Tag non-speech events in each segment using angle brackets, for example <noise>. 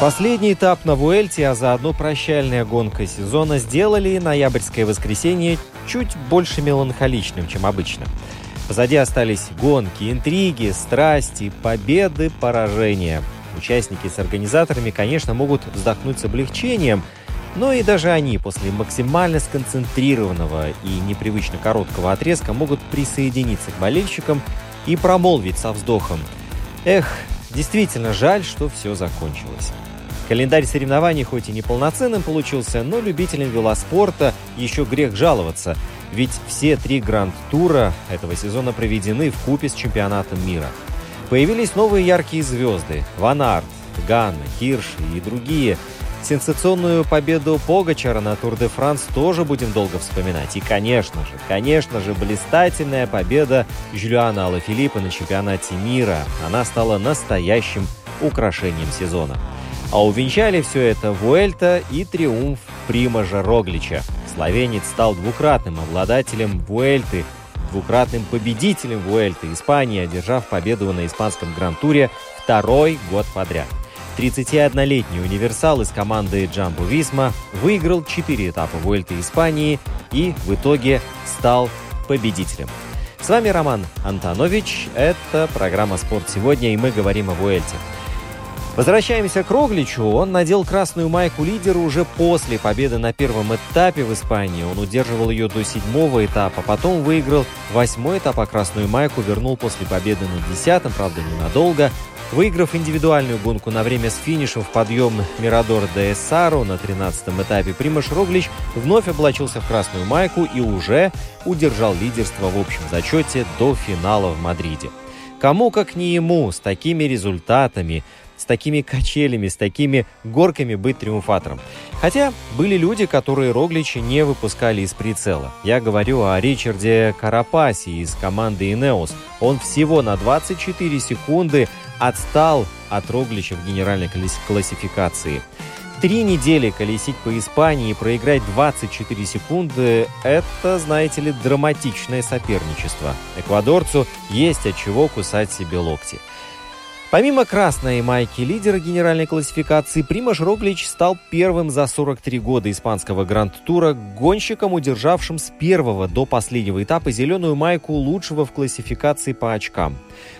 Последний этап на Вуэльте, а заодно прощальная гонка сезона сделали ноябрьское воскресенье чуть больше меланхоличным, чем обычно. Позади остались гонки, интриги, страсти, победы, поражения. Участники с организаторами, конечно, могут вздохнуть с облегчением, но и даже они после максимально сконцентрированного и непривычно короткого отрезка могут присоединиться к болельщикам и промолвить со вздохом. Эх, действительно жаль, что все закончилось. Календарь соревнований хоть и неполноценным получился, но любителям велоспорта еще грех жаловаться, ведь все три гранд-тура этого сезона проведены в купе с чемпионатом мира. Появились новые яркие звезды – Ван Арт, Ганна, Хирш и другие. Сенсационную победу Погачара на Тур де Франс тоже будем долго вспоминать. И, конечно же, конечно же, блистательная победа Жюлиана Алафилиппа на чемпионате мира. Она стала настоящим украшением сезона. А увенчали все это Вуэльта и триумф Примажа Роглича. Словенец стал двукратным обладателем Вуэльты, двукратным победителем Вуэльты Испании, одержав победу на испанском гран-туре второй год подряд. 31-летний универсал из команды Джамбо Висма выиграл 4 этапа Вуэльты Испании и в итоге стал победителем. С вами Роман Антонович, это программа «Спорт сегодня» и мы говорим о Вуэльте. Возвращаемся к Рогличу. Он надел красную майку лидера уже после победы на первом этапе в Испании. Он удерживал ее до седьмого этапа, потом выиграл восьмой этап, а красную майку вернул после победы на десятом, правда, ненадолго. Выиграв индивидуальную гонку на время с финишем в подъем Мирадор де Эссаро на 13-м этапе, Примаш Роглич вновь облачился в красную майку и уже удержал лидерство в общем зачете до финала в Мадриде. Кому, как не ему, с такими результатами, с такими качелями, с такими горками быть триумфатором. Хотя были люди, которые Роглича не выпускали из прицела. Я говорю о Ричарде Карапасе из команды Инеос. Он всего на 24 секунды отстал от Роглича в генеральной классификации. Три недели колесить по Испании и проиграть 24 секунды – это, знаете ли, драматичное соперничество. Эквадорцу есть от чего кусать себе локти. Помимо красной майки лидера генеральной классификации, Примаш Роглич стал первым за 43 года испанского гранд-тура гонщиком, удержавшим с первого до последнего этапа зеленую майку лучшего в классификации по очкам.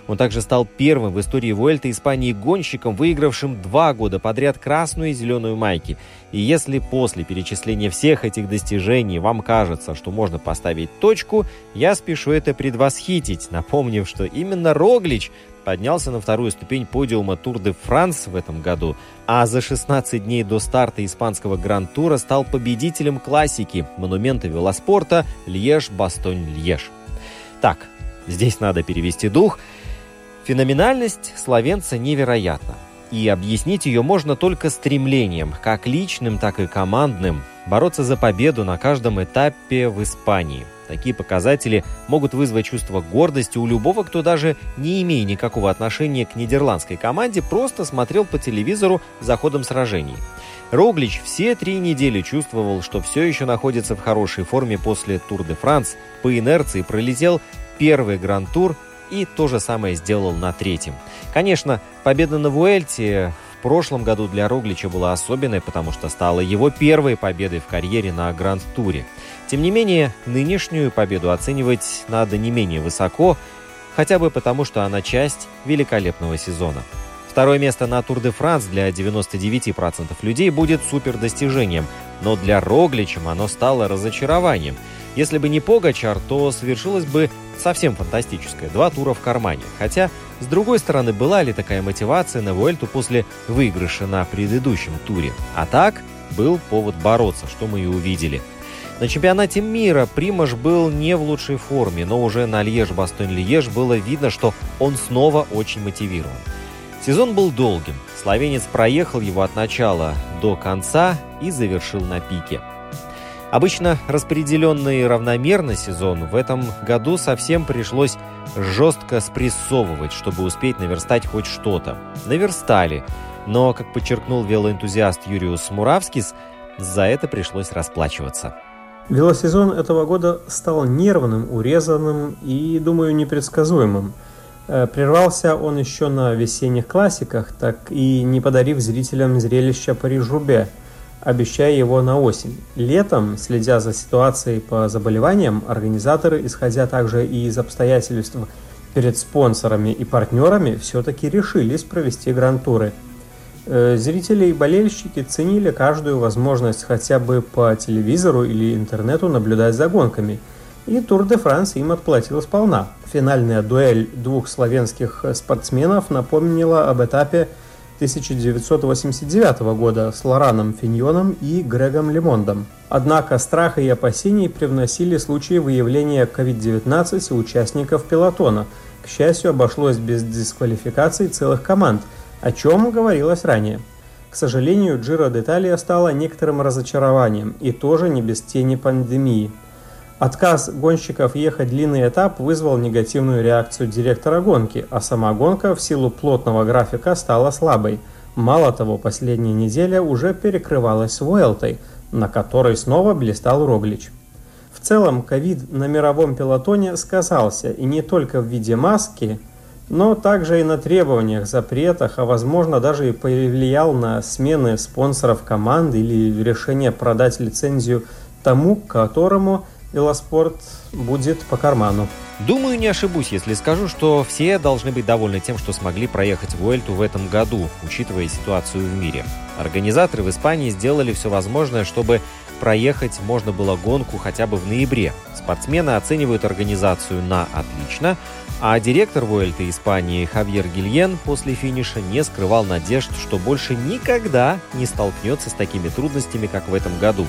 Он также стал первым в истории Вуэльта Испании гонщиком, выигравшим два года подряд красную и зеленую майки. И если после перечисления всех этих достижений вам кажется, что можно поставить точку, я спешу это предвосхитить, напомнив, что именно Роглич поднялся на вторую ступень подиума Тур де Франс в этом году, а за 16 дней до старта испанского гранд-тура стал победителем классики монумента велоспорта Льеж-Бастонь-Льеж. Так, здесь надо перевести дух. Феноменальность словенца невероятна. И объяснить ее можно только стремлением, как личным, так и командным, бороться за победу на каждом этапе в Испании – Такие показатели могут вызвать чувство гордости у любого, кто даже не имея никакого отношения к нидерландской команде, просто смотрел по телевизору за ходом сражений. Роглич все три недели чувствовал, что все еще находится в хорошей форме после Тур де Франс, по инерции пролетел первый гран-тур и то же самое сделал на третьем. Конечно, победа на Вуэльте прошлом году для Роглича была особенной, потому что стала его первой победой в карьере на Гранд-туре. Тем не менее, нынешнюю победу оценивать надо не менее высоко, хотя бы потому, что она часть великолепного сезона. Второе место на Тур де Франс для 99% людей будет супер достижением, но для Рогличем оно стало разочарованием. Если бы не Погачар, то совершилось бы совсем фантастическое. Два тура в кармане. Хотя, с другой стороны, была ли такая мотивация на Вуэльту после выигрыша на предыдущем туре? А так, был повод бороться, что мы и увидели. На чемпионате мира Примаш был не в лучшей форме, но уже на Льеж-Бастон-Льеж было видно, что он снова очень мотивирован. Сезон был долгим. Словенец проехал его от начала до конца и завершил на пике. Обычно распределенный равномерно сезон в этом году совсем пришлось жестко спрессовывать, чтобы успеть наверстать хоть что-то. Наверстали, но, как подчеркнул велоэнтузиаст Юриус Муравскис, за это пришлось расплачиваться. Велосезон этого года стал нервным, урезанным и, думаю, непредсказуемым – Э, прервался он еще на весенних классиках, так и не подарив зрителям зрелища Париж-Рубе, обещая его на осень. Летом, следя за ситуацией по заболеваниям, организаторы, исходя также и из обстоятельств перед спонсорами и партнерами, все-таки решились провести гран-туры. Э, зрители и болельщики ценили каждую возможность хотя бы по телевизору или интернету наблюдать за гонками – и Тур де Франс им отплатил сполна. Финальная дуэль двух славянских спортсменов напомнила об этапе 1989 года с Лораном Финьоном и Грегом Лемондом. Однако страха и опасений привносили случаи выявления COVID-19 у участников пилотона. К счастью, обошлось без дисквалификаций целых команд, о чем говорилось ранее. К сожалению, Джиро Деталия стала некоторым разочарованием, и тоже не без тени пандемии – Отказ гонщиков ехать длинный этап вызвал негативную реакцию директора гонки, а сама гонка в силу плотного графика стала слабой. Мало того, последняя неделя уже перекрывалась Уэлтой, на которой снова блистал Роглич. В целом, ковид на мировом пилотоне сказался и не только в виде маски, но также и на требованиях, запретах, а возможно даже и повлиял на смены спонсоров команды или решение продать лицензию тому, которому велоспорт будет по карману. Думаю, не ошибусь, если скажу, что все должны быть довольны тем, что смогли проехать Vuelta в этом году, учитывая ситуацию в мире. Организаторы в Испании сделали все возможное, чтобы проехать можно было гонку хотя бы в ноябре. Спортсмены оценивают организацию на отлично, а директор Vuelta Испании Хавьер Гильен после финиша не скрывал надежд, что больше никогда не столкнется с такими трудностями, как в этом году.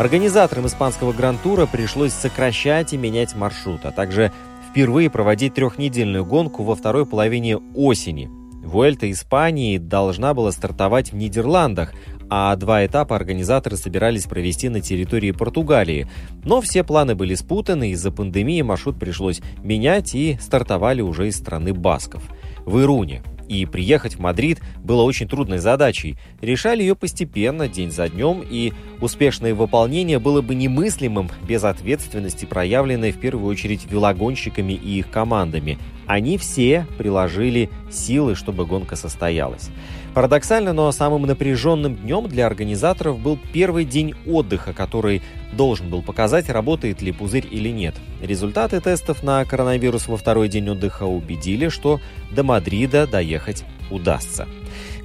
Организаторам испанского гран-тура пришлось сокращать и менять маршрут, а также впервые проводить трехнедельную гонку во второй половине осени. Вуэльта Испании должна была стартовать в Нидерландах, а два этапа организаторы собирались провести на территории Португалии. Но все планы были спутаны, из-за пандемии маршрут пришлось менять и стартовали уже из страны Басков. В Ируне и приехать в Мадрид было очень трудной задачей. Решали ее постепенно, день за днем, и успешное выполнение было бы немыслимым без ответственности, проявленной в первую очередь велогонщиками и их командами. Они все приложили силы, чтобы гонка состоялась. Парадоксально, но самым напряженным днем для организаторов был первый день отдыха, который должен был показать, работает ли пузырь или нет. Результаты тестов на коронавирус во второй день отдыха убедили, что до Мадрида доехать удастся.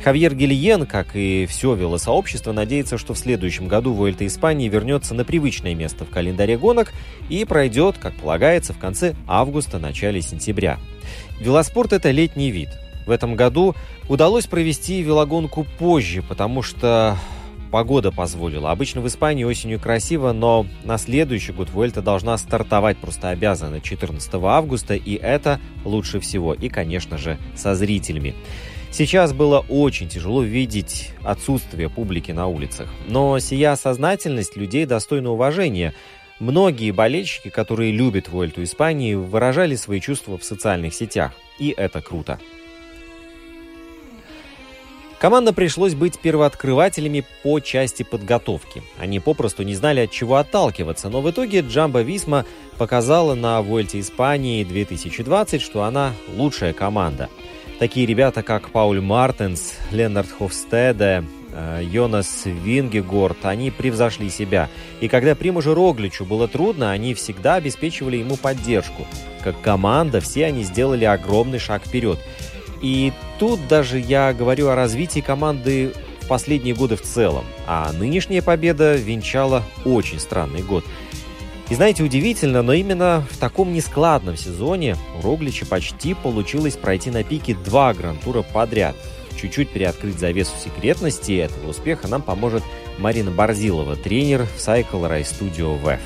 Хавьер Гильен, как и все велосообщество, надеется, что в следующем году Вуэльта Испании вернется на привычное место в календаре гонок и пройдет, как полагается, в конце августа, начале сентября. Велоспорт – это летний вид – в этом году удалось провести велогонку позже, потому что погода позволила. Обычно в Испании осенью красиво, но на следующий год Вуэльта должна стартовать, просто обязана 14 августа, и это лучше всего. И, конечно же, со зрителями. Сейчас было очень тяжело видеть отсутствие публики на улицах. Но сия сознательность людей достойна уважения. Многие болельщики, которые любят Вуэльту Испании, выражали свои чувства в социальных сетях. И это круто. Команда пришлось быть первооткрывателями по части подготовки. Они попросту не знали, от чего отталкиваться, но в итоге Джамба Висма показала на Вольте Испании 2020, что она лучшая команда. Такие ребята, как Пауль Мартенс, Ленард Хофстеде, э, Йонас Вингегорд, они превзошли себя. И когда Примужу Рогличу было трудно, они всегда обеспечивали ему поддержку. Как команда все они сделали огромный шаг вперед. И тут даже я говорю о развитии команды в последние годы в целом, а нынешняя победа венчала очень странный год. И знаете, удивительно, но именно в таком нескладном сезоне у Роглича почти получилось пройти на пике два гран-тура подряд. Чуть-чуть приоткрыть завесу секретности этого успеха нам поможет Марина Борзилова, тренер в Cycle Race Studio VF.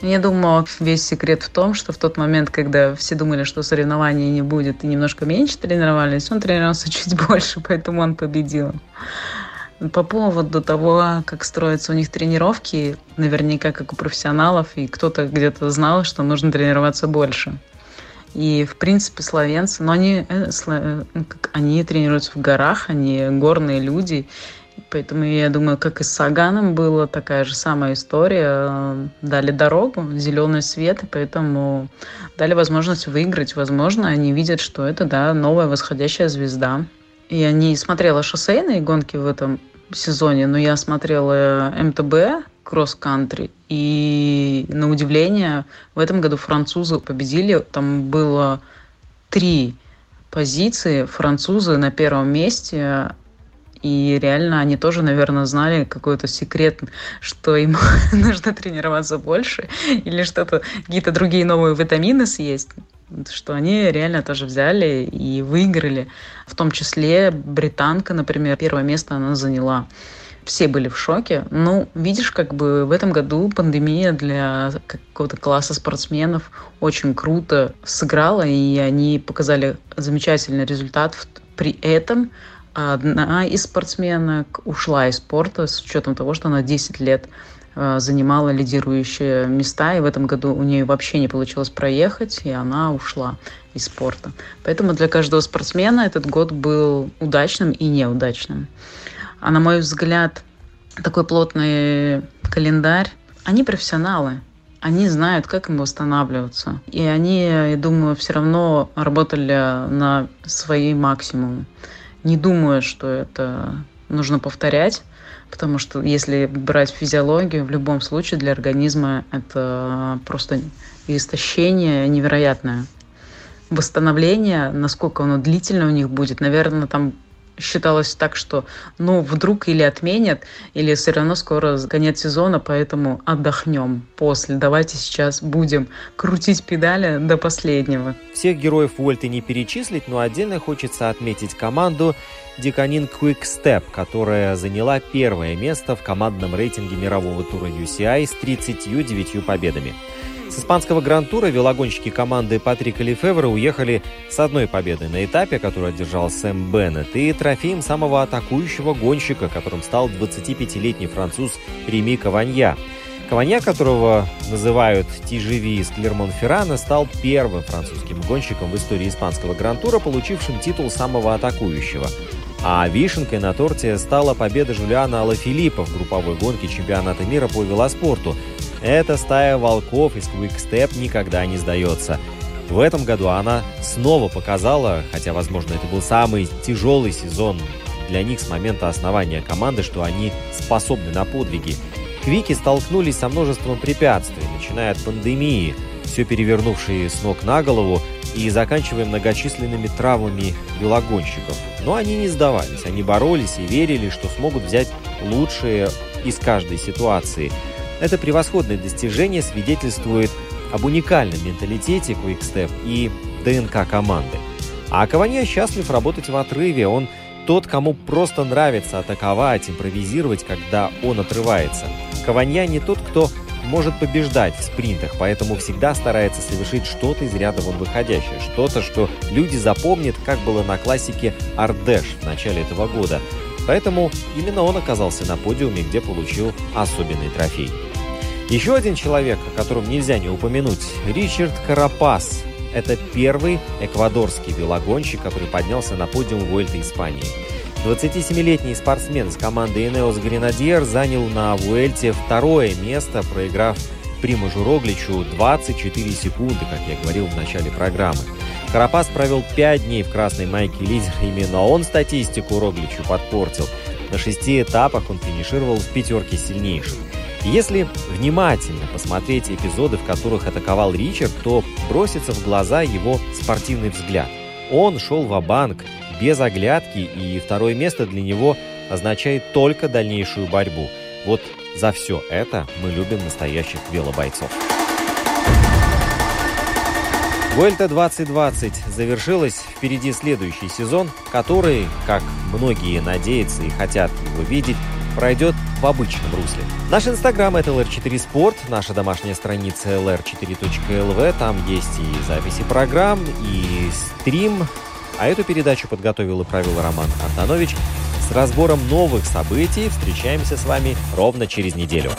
Я думаю, весь секрет в том, что в тот момент, когда все думали, что соревнований не будет и немножко меньше тренировались, он тренировался <laughs> чуть больше, поэтому он победил. По поводу того, как строятся у них тренировки, наверняка как у профессионалов, и кто-то где-то знал, что нужно тренироваться больше. И, в принципе, словенцы, но они, э, э, они тренируются в горах, они горные люди, Поэтому я думаю, как и с Саганом была такая же самая история. Дали дорогу, зеленый свет, и поэтому дали возможность выиграть. Возможно, они видят, что это да, новая восходящая звезда. Я не смотрела шоссейные гонки в этом сезоне, но я смотрела МТБ, кросс-кантри. И на удивление, в этом году французы победили. Там было три позиции. Французы на первом месте, и реально они тоже, наверное, знали какой-то секрет, что им <laughs> нужно тренироваться больше или что-то, какие-то другие новые витамины съесть что они реально тоже взяли и выиграли. В том числе британка, например, первое место она заняла. Все были в шоке. Ну, видишь, как бы в этом году пандемия для какого-то класса спортсменов очень круто сыграла, и они показали замечательный результат. При этом Одна из спортсменок ушла из спорта с учетом того, что она 10 лет э, занимала лидирующие места, и в этом году у нее вообще не получилось проехать, и она ушла из спорта. Поэтому для каждого спортсмена этот год был удачным и неудачным. А на мой взгляд, такой плотный календарь, они профессионалы, они знают, как им восстанавливаться. И они, я думаю, все равно работали на свои максимумы не думаю, что это нужно повторять, потому что если брать физиологию, в любом случае для организма это просто истощение невероятное. Восстановление, насколько оно длительно у них будет, наверное, там считалось так, что ну вдруг или отменят, или все равно скоро конец сезона, поэтому отдохнем после. Давайте сейчас будем крутить педали до последнего. Всех героев Вольты не перечислить, но отдельно хочется отметить команду Диканин Quick Step, которая заняла первое место в командном рейтинге мирового тура UCI с 39 победами. Испанского гран-тура велогонщики команды Патрика Лефевра уехали с одной победой на этапе, который одержал Сэм Беннет, и трофеем самого атакующего гонщика, которым стал 25-летний француз Реми Каванья. Каванья, которого называют TGV из Клермон-Феррана, стал первым французским гонщиком в истории испанского гран-тура, получившим титул самого атакующего. А вишенкой на торте стала победа Жулиана Алафилиппа в групповой гонке чемпионата мира по велоспорту – эта стая волков из Quick никогда не сдается. В этом году она снова показала, хотя, возможно, это был самый тяжелый сезон для них с момента основания команды, что они способны на подвиги. Квики столкнулись со множеством препятствий, начиная от пандемии, все перевернувшие с ног на голову, и заканчивая многочисленными травмами велогонщиков. Но они не сдавались, они боролись и верили, что смогут взять лучшее из каждой ситуации – это превосходное достижение свидетельствует об уникальном менталитете Quickstep и ДНК команды. А Каванья счастлив работать в отрыве. Он тот, кому просто нравится атаковать, импровизировать, когда он отрывается. Каванья не тот, кто может побеждать в спринтах, поэтому всегда старается совершить что-то из ряда вон выходящее, что-то, что люди запомнят, как было на классике Ардеш в начале этого года. Поэтому именно он оказался на подиуме, где получил особенный трофей. Еще один человек, о котором нельзя не упомянуть, Ричард Карапас. Это первый эквадорский велогонщик, который поднялся на подиум Вуэльты Испании. 27-летний спортсмен с команды Энеос Гренадьер занял на Вуэльте второе место, проиграв Примажу Рогличу 24 секунды, как я говорил в начале программы. Карапас провел 5 дней в красной майке лидера, именно он статистику Рогличу подпортил. На шести этапах он финишировал в пятерке сильнейших. Если внимательно посмотреть эпизоды, в которых атаковал Ричард, то бросится в глаза его спортивный взгляд. Он шел в банк без оглядки, и второе место для него означает только дальнейшую борьбу. Вот за все это мы любим настоящих велобойцов. Vuelta 2020 завершилась. Впереди следующий сезон, который, как многие надеются и хотят его видеть, пройдет в обычном русле. Наш инстаграм это LR4 Sport, наша домашняя страница lr4.lv, там есть и записи программ, и стрим. А эту передачу подготовил и провел Роман Антонович. С разбором новых событий встречаемся с вами ровно через неделю.